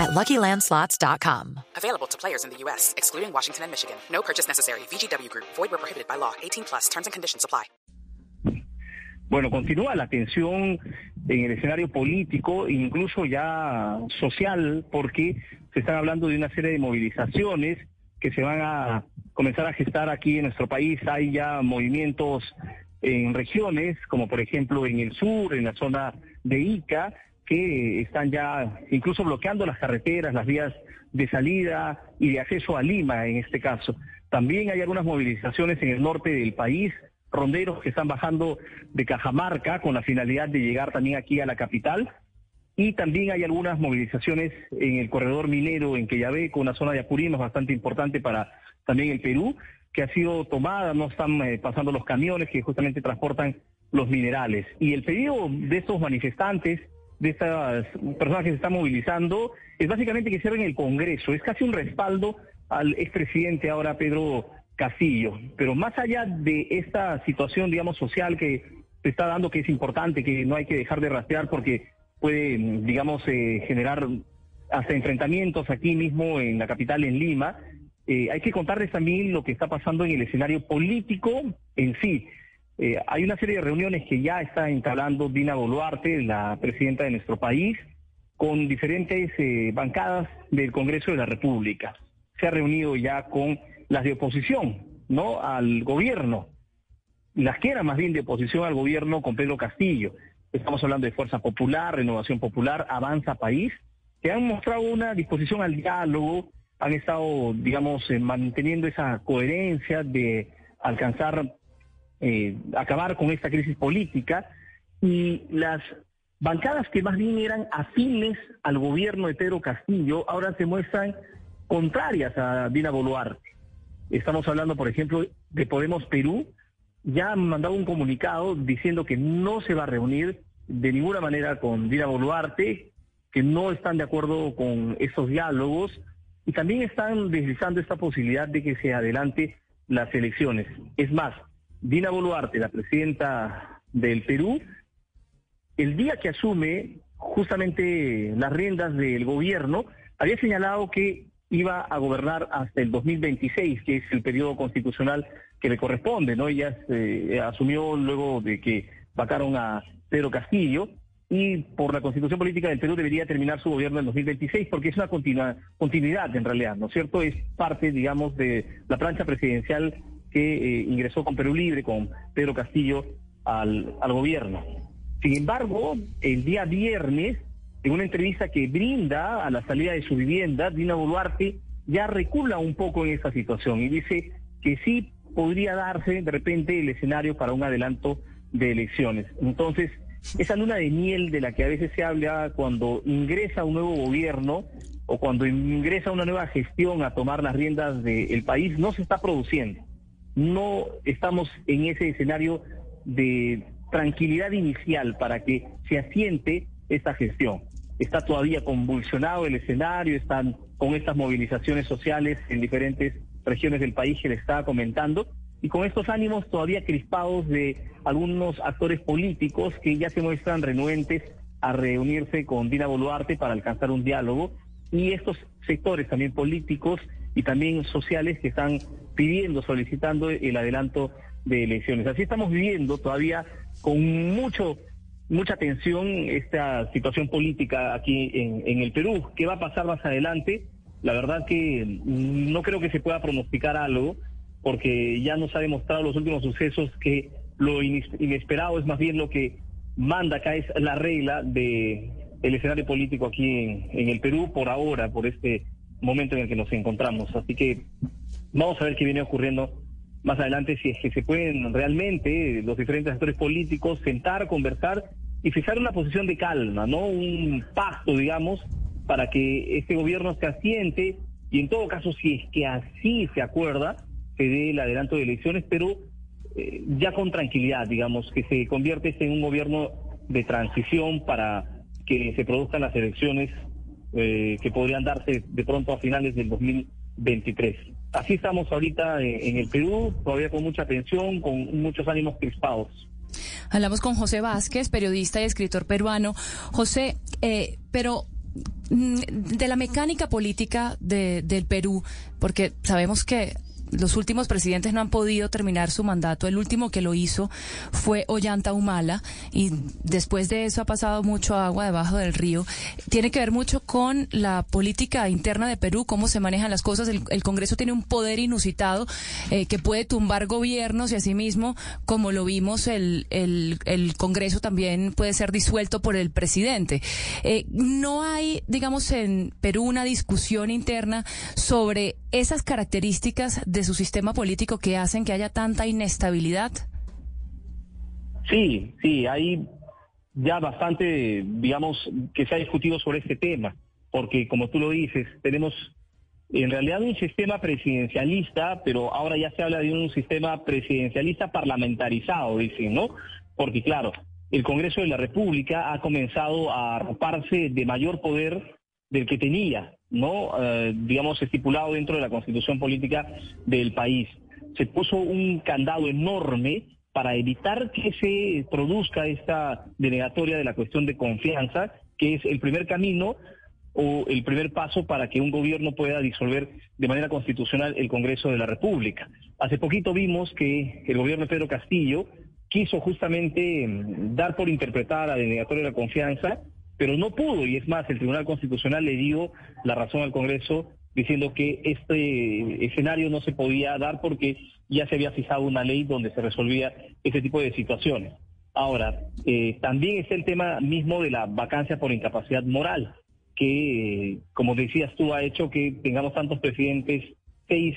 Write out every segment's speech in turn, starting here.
at LuckyLandSlots.com. Available to players in the U.S., excluding Washington and Michigan. No purchase necessary. VGW Group. Void where prohibited by law. 18 plus. Terms and conditions apply. Bueno, continúa la tensión en el escenario político, incluso ya social, porque se están hablando de una serie de movilizaciones que se van a comenzar a gestar aquí en nuestro país. Hay ya movimientos en regiones, como por ejemplo en el sur, en la zona de Ica, que están ya incluso bloqueando las carreteras, las vías de salida y de acceso a Lima en este caso. También hay algunas movilizaciones en el norte del país, ronderos que están bajando de Cajamarca con la finalidad de llegar también aquí a la capital. Y también hay algunas movilizaciones en el corredor minero en con una zona de Apurímac bastante importante para también el Perú, que ha sido tomada, no están eh, pasando los camiones que justamente transportan los minerales. Y el pedido de estos manifestantes, de estas personas que se están movilizando, es básicamente que cierren el Congreso. Es casi un respaldo al expresidente ahora Pedro Castillo. Pero más allá de esta situación, digamos, social que se está dando, que es importante, que no hay que dejar de rastrear porque puede, digamos, eh, generar hasta enfrentamientos aquí mismo en la capital, en Lima, eh, hay que contarles también lo que está pasando en el escenario político en sí. Eh, hay una serie de reuniones que ya está entablando Dina Boluarte, la presidenta de nuestro país, con diferentes bancadas del Congreso de la República. Se ha reunido ya con las de oposición, ¿no? Al gobierno. Las que eran más bien de oposición al gobierno con Pedro Castillo. Estamos hablando de Fuerza Popular, Renovación Popular, Avanza País, que han mostrado una disposición al diálogo, han estado, digamos, eh, manteniendo esa coherencia de alcanzar, eh, acabar con esta crisis política. Y las bancadas que más bien eran afines al gobierno de Pedro Castillo, ahora se muestran contrarias a Dina Boluarte. Estamos hablando, por ejemplo, de Podemos Perú. Ya han mandado un comunicado diciendo que no se va a reunir de ninguna manera con Dina Boluarte, que no están de acuerdo con estos diálogos y también están deslizando esta posibilidad de que se adelante las elecciones. Es más, Dina Boluarte, la presidenta del Perú, el día que asume justamente las riendas del gobierno, había señalado que iba a gobernar hasta el 2026, que es el periodo constitucional que le corresponde, ¿no? Ella eh, asumió luego de que vacaron a Pedro Castillo y por la constitución política del Perú debería terminar su gobierno en 2026 porque es una continuidad en realidad, ¿no es cierto? Es parte, digamos, de la plancha presidencial que eh, ingresó con Perú Libre, con Pedro Castillo al, al gobierno. Sin embargo, el día viernes en una entrevista que brinda a la salida de su vivienda, Dina Boluarte ya recula un poco en esta situación y dice que sí podría darse de repente el escenario para un adelanto de elecciones. Entonces, esa luna de miel de la que a veces se habla cuando ingresa un nuevo gobierno o cuando ingresa una nueva gestión a tomar las riendas del país no se está produciendo. No estamos en ese escenario de tranquilidad inicial para que se asiente esta gestión. Está todavía convulsionado el escenario, están con estas movilizaciones sociales en diferentes regiones del país que le estaba comentando, y con estos ánimos todavía crispados de algunos actores políticos que ya se muestran renuentes a reunirse con Dina Boluarte para alcanzar un diálogo, y estos sectores también políticos y también sociales que están pidiendo, solicitando el adelanto de elecciones. Así estamos viviendo todavía con mucho mucha atención esta situación política aquí en, el Perú. ¿Qué va a pasar más adelante? La verdad que no creo que se pueda pronosticar algo, porque ya nos ha demostrado los últimos sucesos que lo inesperado es más bien lo que manda acá, es la regla de el escenario político aquí en, en el Perú por ahora, por este momento en el que nos encontramos. Así que vamos a ver qué viene ocurriendo más adelante si es que se pueden realmente los diferentes actores políticos sentar, conversar y fijar una posición de calma, ¿no? Un pacto, digamos, para que este gobierno se asiente y en todo caso, si es que así se acuerda, se dé el adelanto de elecciones, pero eh, ya con tranquilidad, digamos, que se convierte en un gobierno de transición para que se produzcan las elecciones eh, que podrían darse de pronto a finales del 2023. Así estamos ahorita en, el Perú, todavía con mucha tensión, con muchos ánimos crispados. Hablamos con José Vázquez, periodista y escritor peruano. José, eh, pero mm, de la mecánica política de, del Perú, porque sabemos que los últimos presidentes no han podido terminar su mandato. El último que lo hizo fue Ollanta Humala y después de eso ha pasado mucho agua debajo del río. Tiene que ver mucho con la política interna de Perú, cómo se manejan las cosas. El, Congreso tiene un poder inusitado eh, que puede tumbar gobiernos y asimismo, como lo vimos, el, el, el Congreso también puede ser disuelto por el presidente. Eh, no hay, digamos, en Perú una discusión interna sobre esas características de su sistema político que hacen que haya tanta inestabilidad? Sí, sí, hay ya bastante, digamos, que se ha discutido sobre este tema, porque como tú lo dices, tenemos en realidad un sistema presidencialista, pero ahora ya se habla de un sistema presidencialista parlamentarizado, dicen, ¿no? Porque claro, el Congreso de la República ha comenzado a arroparse de mayor poder del que tenía, ¿no? Eh, digamos, estipulado dentro de la constitución política del país. Se puso un candado enorme para evitar que se produzca esta denegatoria de la cuestión de confianza, que es el primer camino o el primer paso para que un gobierno pueda disolver de manera constitucional el Congreso de la República. Hace poquito vimos que el gobierno de Pedro Castillo quiso justamente mm, dar por interpretada la denegatoria de la confianza pero no pudo, y es más, el Tribunal Constitucional le dio la razón al Congreso diciendo que este escenario no se podía dar porque ya se había fijado una ley donde se resolvía ese tipo de situaciones. Ahora, eh, también está el tema mismo de la vacancia por incapacidad moral, que, como decías tú, ha hecho que tengamos tantos presidentes, seis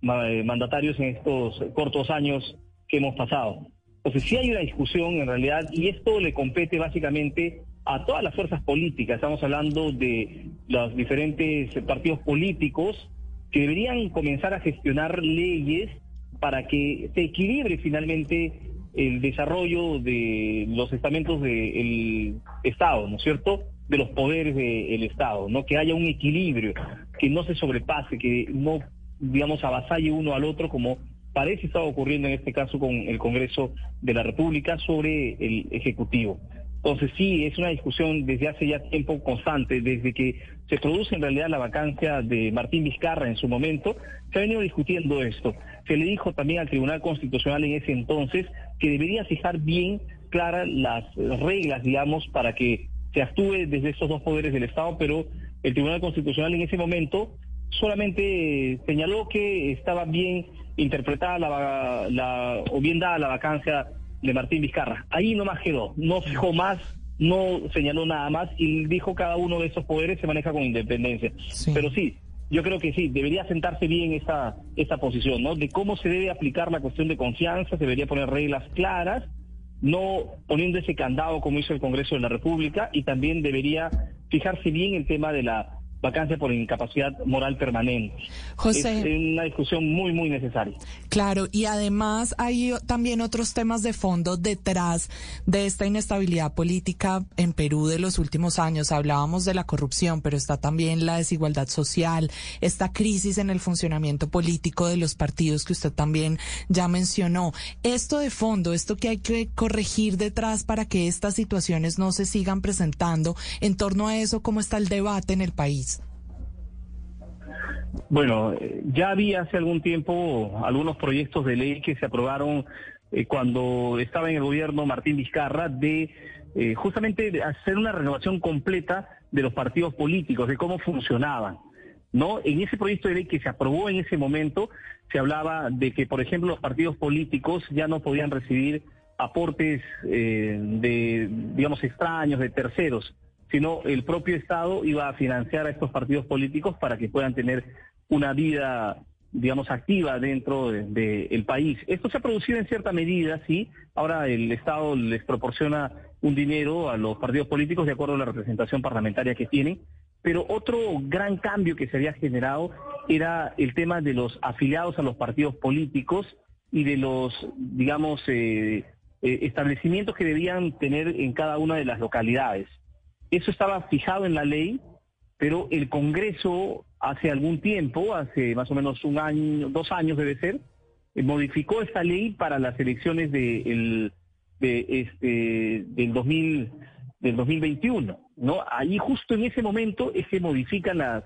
eh, mandatarios en estos cortos años que hemos pasado. Entonces, sí hay una discusión en realidad, y esto le compete básicamente a todas las fuerzas políticas. Estamos hablando de los diferentes partidos políticos que deberían comenzar a gestionar leyes para que se equilibre finalmente el desarrollo de los estamentos del Estado, ¿no es cierto? De los poderes del Estado, ¿no? Que haya un equilibrio, que no se sobrepase, que no, digamos, avasalle uno al otro como parece estar ocurriendo en este caso con el Congreso de la República sobre el Ejecutivo. Entonces sí, es una discusión desde hace ya tiempo constante, desde que se produce en realidad la vacancia de Martín Vizcarra en su momento, se ha venido discutiendo esto. Se le dijo también al Tribunal Constitucional en ese entonces que debería fijar bien claras las reglas, digamos, para que se actúe desde estos dos poderes del Estado, pero el Tribunal Constitucional en ese momento solamente señaló que estaba bien interpretada la, o bien dada la vacancia de Martín Vizcarra. Ahí nomás quedó, no fijó más, no señaló nada más y dijo cada uno de esos poderes se maneja con independencia. Pero sí, yo creo que sí, debería sentarse bien esta, esta posición, ¿no? De cómo se debe aplicar la cuestión de confianza, se debería poner reglas claras, no poniendo ese candado como hizo el Congreso de la República y también debería fijarse bien el tema de la vacancia por incapacidad moral permanente. José. Es una discusión muy, muy necesaria. Claro, y además hay también otros temas de fondo detrás de esta inestabilidad política en Perú de los últimos años. Hablábamos de la corrupción, pero está también la desigualdad social, esta crisis en el funcionamiento político de los partidos que usted también ya mencionó. Esto de fondo, esto que hay que corregir detrás para que estas situaciones no se sigan presentando, en torno a eso, ¿cómo está el debate en el país? Bueno, ya había hace algún tiempo algunos proyectos de ley que se aprobaron eh, cuando estaba en el gobierno Martín Vizcarra de eh, justamente hacer una renovación completa de los partidos políticos, de cómo funcionaban. ¿no? En ese proyecto de ley que se aprobó en ese momento, se hablaba de que, por ejemplo, los partidos políticos ya no podían recibir aportes eh, de, digamos, extraños, de terceros sino el propio Estado iba a financiar a estos partidos políticos para que puedan tener una vida, digamos, activa dentro del país. Esto se ha producido en cierta medida, sí. Ahora el Estado les proporciona un dinero a los partidos políticos de acuerdo a la representación parlamentaria que tienen. Pero otro gran cambio que se había generado era el tema de los afiliados a los partidos políticos y de los, digamos, eh, eh, establecimientos que debían tener en cada una de las localidades. Eso estaba fijado en la ley, pero el Congreso hace algún tiempo, hace más o menos un año, dos años debe ser, eh, modificó esta ley para las elecciones este, del, 2000, del 2021. ¿no? Ahí justo en ese momento es que modifican las,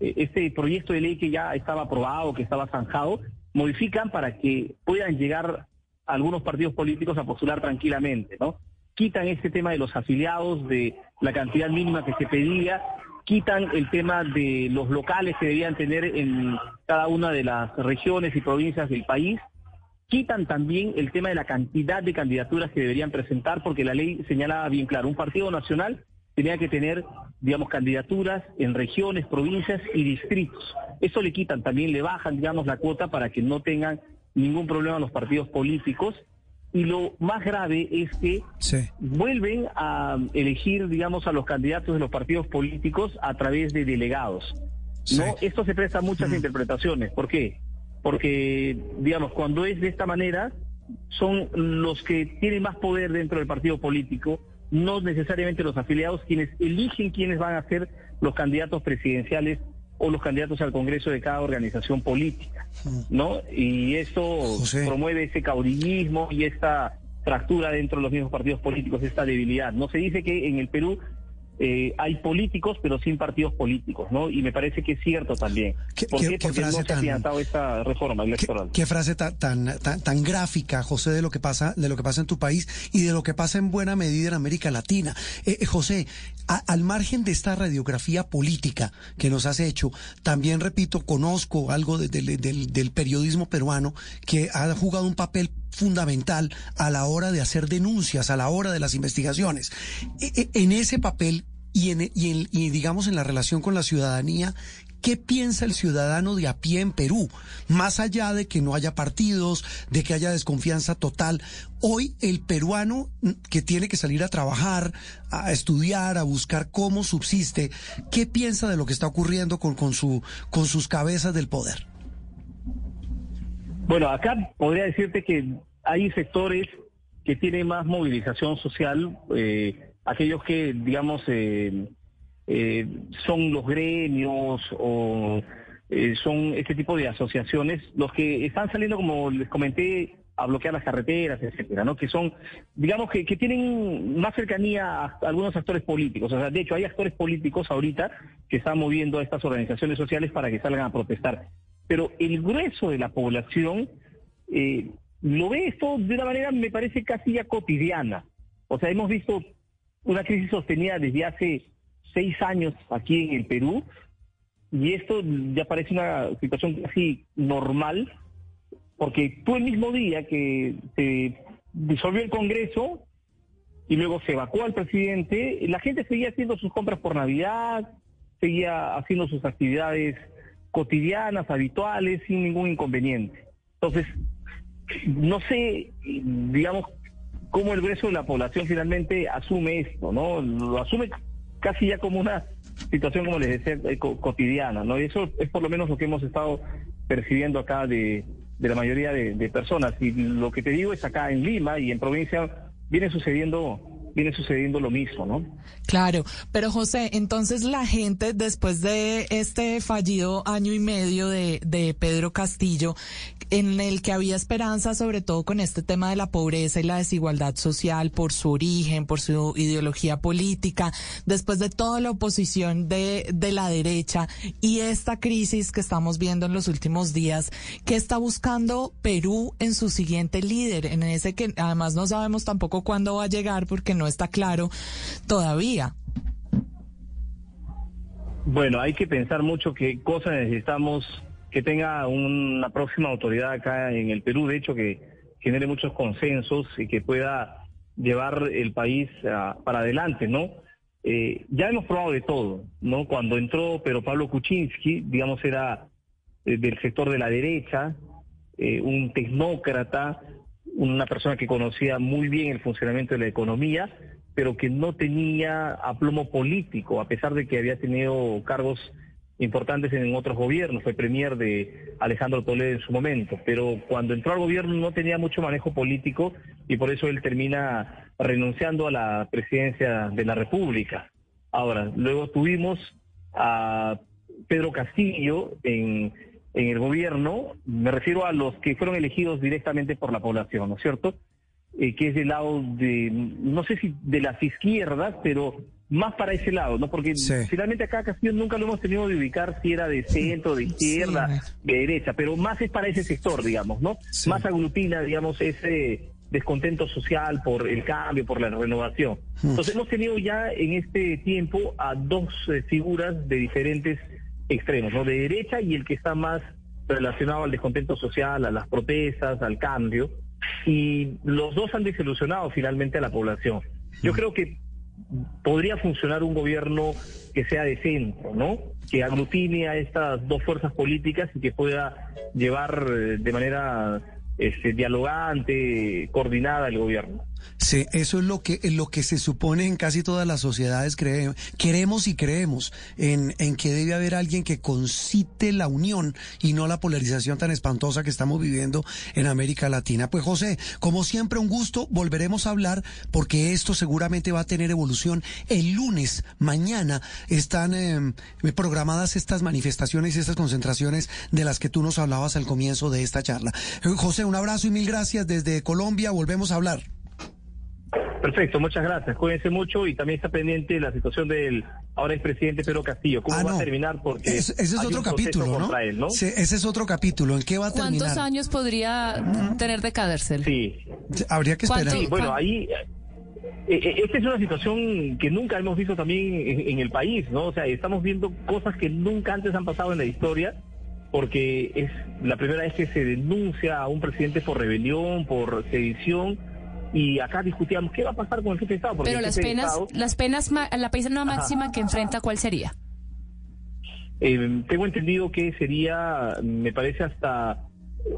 eh, este proyecto de ley que ya estaba aprobado, que estaba zanjado, modifican para que puedan llegar algunos partidos políticos a postular tranquilamente, ¿no? Quitan este tema de los afiliados, de la cantidad mínima que se pedía, quitan el tema de los locales que debían tener en cada una de las regiones y provincias del país, quitan también el tema de la cantidad de candidaturas que deberían presentar, porque la ley señalaba bien claro, un partido nacional tenía que tener, digamos, candidaturas en regiones, provincias y distritos. Eso le quitan, también le bajan, digamos, la cuota para que no tengan ningún problema los partidos políticos. Y lo más grave es que vuelven a elegir, digamos, a los candidatos de los partidos políticos a través de delegados. ¿no? Esto se presta a muchas mm. interpretaciones. ¿Por qué? Porque, digamos, cuando es de esta manera, son los que tienen más poder dentro del partido político, no necesariamente los afiliados, quienes eligen quiénes van a ser los candidatos presidenciales o los candidatos al Congreso de cada organización política, ¿no? Y esto promueve ese caudillismo y esta fractura dentro de los mismos partidos políticos, esta debilidad. No se dice que en el Perú eh, hay políticos, pero sin partidos políticos, ¿no? Y me parece que es cierto también. ¿Qué, ¿Por qué? Porque frase no se ha esta reforma electoral. ¿Qué, frase tan, tan, tan, gráfica, José, de lo que pasa, de lo que pasa en tu país y de lo que pasa en buena medida en América Latina. Eh, eh José, al margen de esta radiografía política que nos has hecho, también repito, conozco algo del, del periodismo peruano que ha jugado un papel fundamental a la hora de hacer denuncias, a la hora de las investigaciones. E, e, en ese papel y, en, y, digamos en la relación con la ciudadanía, ¿qué piensa el ciudadano de a pie en Perú? Más allá de que no haya partidos, de que haya desconfianza total, hoy el peruano que tiene que salir a trabajar, a estudiar, a buscar cómo subsiste, ¿qué piensa de lo que está ocurriendo con, con, su, con sus cabezas del poder? Bueno, acá podría decirte que hay sectores que tienen más movilización social, eh, aquellos que, digamos, eh, eh, son los gremios o son este tipo de asociaciones, los que están saliendo, como les comenté, a bloquear las carreteras, etcétera, ¿no? Que son, digamos que, que tienen más cercanía a algunos actores políticos. O sea, de hecho, hay actores políticos ahorita que están moviendo a estas organizaciones sociales para que salgan a protestar pero el grueso de la población eh, lo ve esto de una manera, me parece, casi ya cotidiana. O sea, hemos visto una crisis sostenida desde hace seis años aquí en el Perú y esto ya parece una situación casi normal, porque tú el mismo día que se disolvió el Congreso y luego se evacuó al presidente, la gente seguía haciendo sus compras por Navidad, seguía haciendo sus actividades cotidianas, habituales, sin ningún inconveniente. Entonces, no sé, digamos, cómo el grueso de la población finalmente asume esto, ¿no? Lo asume casi ya como una situación, como les decía, eh, cotidiana, ¿no? Y eso es por lo menos lo que hemos estado percibiendo acá de, la mayoría de, de personas. Y lo que te digo es acá en Lima y en provincia viene sucediendo viene sucediendo lo mismo, ¿no? Claro, pero José, entonces la gente después de este fallido año y medio de, de Pedro Castillo, en el que había esperanza sobre todo con este tema de la pobreza y la desigualdad social por su origen, por su ideología política, después de toda la oposición de, de la derecha y esta crisis que estamos viendo en los últimos días, ¿qué está buscando Perú en su siguiente líder? En ese que además no sabemos tampoco cuándo va a llegar porque no no está claro todavía. Bueno, hay que pensar mucho qué cosas necesitamos que tenga una próxima autoridad acá en el Perú, de hecho que genere muchos consensos y que pueda llevar el país ah, para adelante, ¿no? Eh, ya hemos probado de todo, ¿no? Cuando entró pero Pablo Kuczynski, digamos, era eh, del sector de la derecha, eh, un tecnócrata, una persona que conocía muy bien el funcionamiento de la economía, pero que no tenía aplomo político, a pesar de que había tenido cargos importantes en otros gobiernos, fue premier de Alejandro Toledo en su momento, pero cuando entró al gobierno no tenía mucho manejo político y por eso él termina renunciando a la presidencia de la República. Ahora, luego tuvimos a Pedro Castillo en, en el gobierno, me refiero a los que fueron elegidos directamente por la población, ¿no es cierto? Eh, que es del lado de, no sé si de las izquierdas, pero más para ese lado, ¿no? Porque finalmente acá Castillo nunca lo hemos tenido de ubicar si era de centro, de izquierda, de derecha, pero más es para ese sector, digamos, ¿no? Más aglutina, digamos, ese descontento social por el cambio, por la renovación. Hmm. Entonces hemos tenido ya en este tiempo a dos eh, figuras de diferentes extremos, ¿no? De derecha y el que está más relacionado al descontento social, a las protestas, al cambio, y los dos han desilusionado finalmente a la población. Yo hmm. creo que podría funcionar un gobierno que sea de centro, ¿no? Que aglutine a estas dos fuerzas políticas y que pueda llevar eh, de manera este, dialogante, coordinada el gobierno. Sí, eso es lo que, lo que se supone en casi todas las sociedades. queremos y creemos en, en que debe haber alguien que concite la unión y no la polarización tan espantosa que estamos viviendo en América Latina. Pues José, como siempre, un gusto. Volveremos a hablar porque esto seguramente va a tener evolución. El lunes, mañana, están em, programadas estas manifestaciones y estas concentraciones de las que tú nos hablabas al comienzo de esta charla. Eh, José, un abrazo y mil gracias desde Colombia. Volvemos a hablar. Perfecto, muchas gracias. Cuídense mucho y también está pendiente la situación del ahora expresidente Pedro Castillo. ¿Cómo ah, va a terminar? Porque ese es otro capítulo, ¿no? ese es otro capítulo. ¿En qué va a terminar? ¿Cuántos años podría tener de cárcel? Sí. Habría que esperar. Sí, bueno, ahí eh, eh, esta es una situación que nunca hemos visto también en, el país, ¿no? O sea, estamos viendo cosas que nunca antes han pasado en la historia, porque es la primera vez que se denuncia a un presidente por rebelión, por sedición, y acá discutíamos qué va a pasar con el jefe de Estado. Pero las penas, las penas, la pena máxima que enfrenta, ¿cuál sería? Eh, tengo entendido que sería, me parece, hasta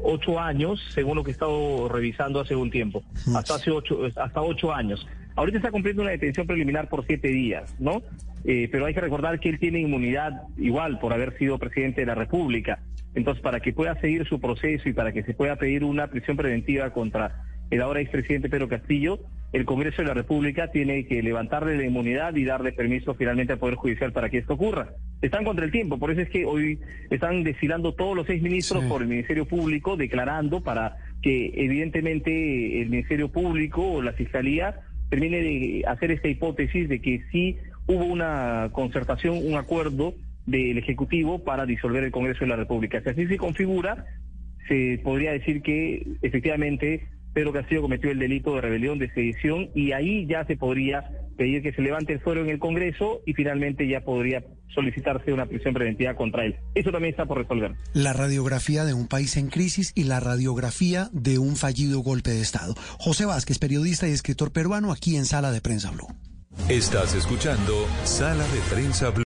ocho años, según lo que he estado revisando hace un tiempo. Hasta hace ocho, hasta ocho años. Ahorita está cumpliendo una detención preliminar por siete días, ¿no? Eh, pero hay que recordar que él tiene inmunidad igual por haber sido presidente de la República. Entonces, para que pueda seguir su proceso y para que se pueda pedir una prisión preventiva contra el ahora expresidente Pedro Castillo, el Congreso de la República tiene que levantarle la inmunidad y darle permiso finalmente al Poder Judicial para que esto ocurra. Están contra el tiempo, por eso es que hoy están desfilando todos los seis ministros por el Ministerio Público declarando para que evidentemente el Ministerio Público o la Fiscalía termine de hacer esta hipótesis de que sí hubo una concertación, un acuerdo del Ejecutivo para disolver el Congreso de la República. Si así se configura, se podría decir que efectivamente Pedro Castillo cometió el delito de rebelión, de sedición, y ahí ya se podría pedir que se levante el fuero en el Congreso y finalmente ya podría solicitarse una prisión preventiva contra él. Eso también está por resolver. La radiografía de un país en crisis y la radiografía de un fallido golpe de Estado. José Vázquez, periodista y escritor peruano, aquí en Sala de Prensa Blue. Estás escuchando Sala de Prensa Blue.